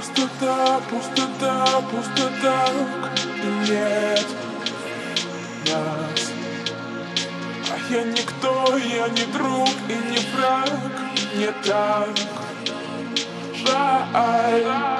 пустота, пустота, пустота И нет нас А я никто, я не друг и не враг Не так жаль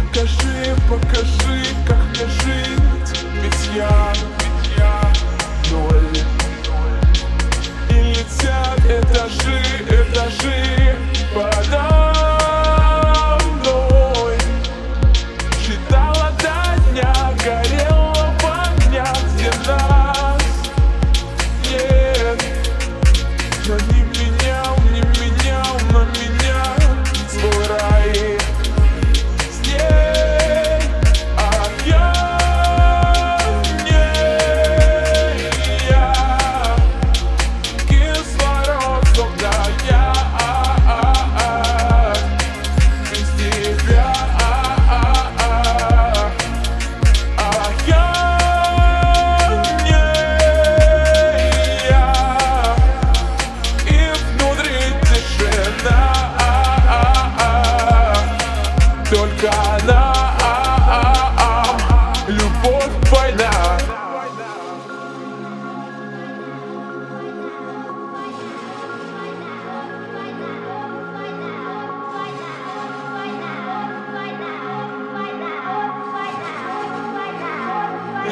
покажи, покажи.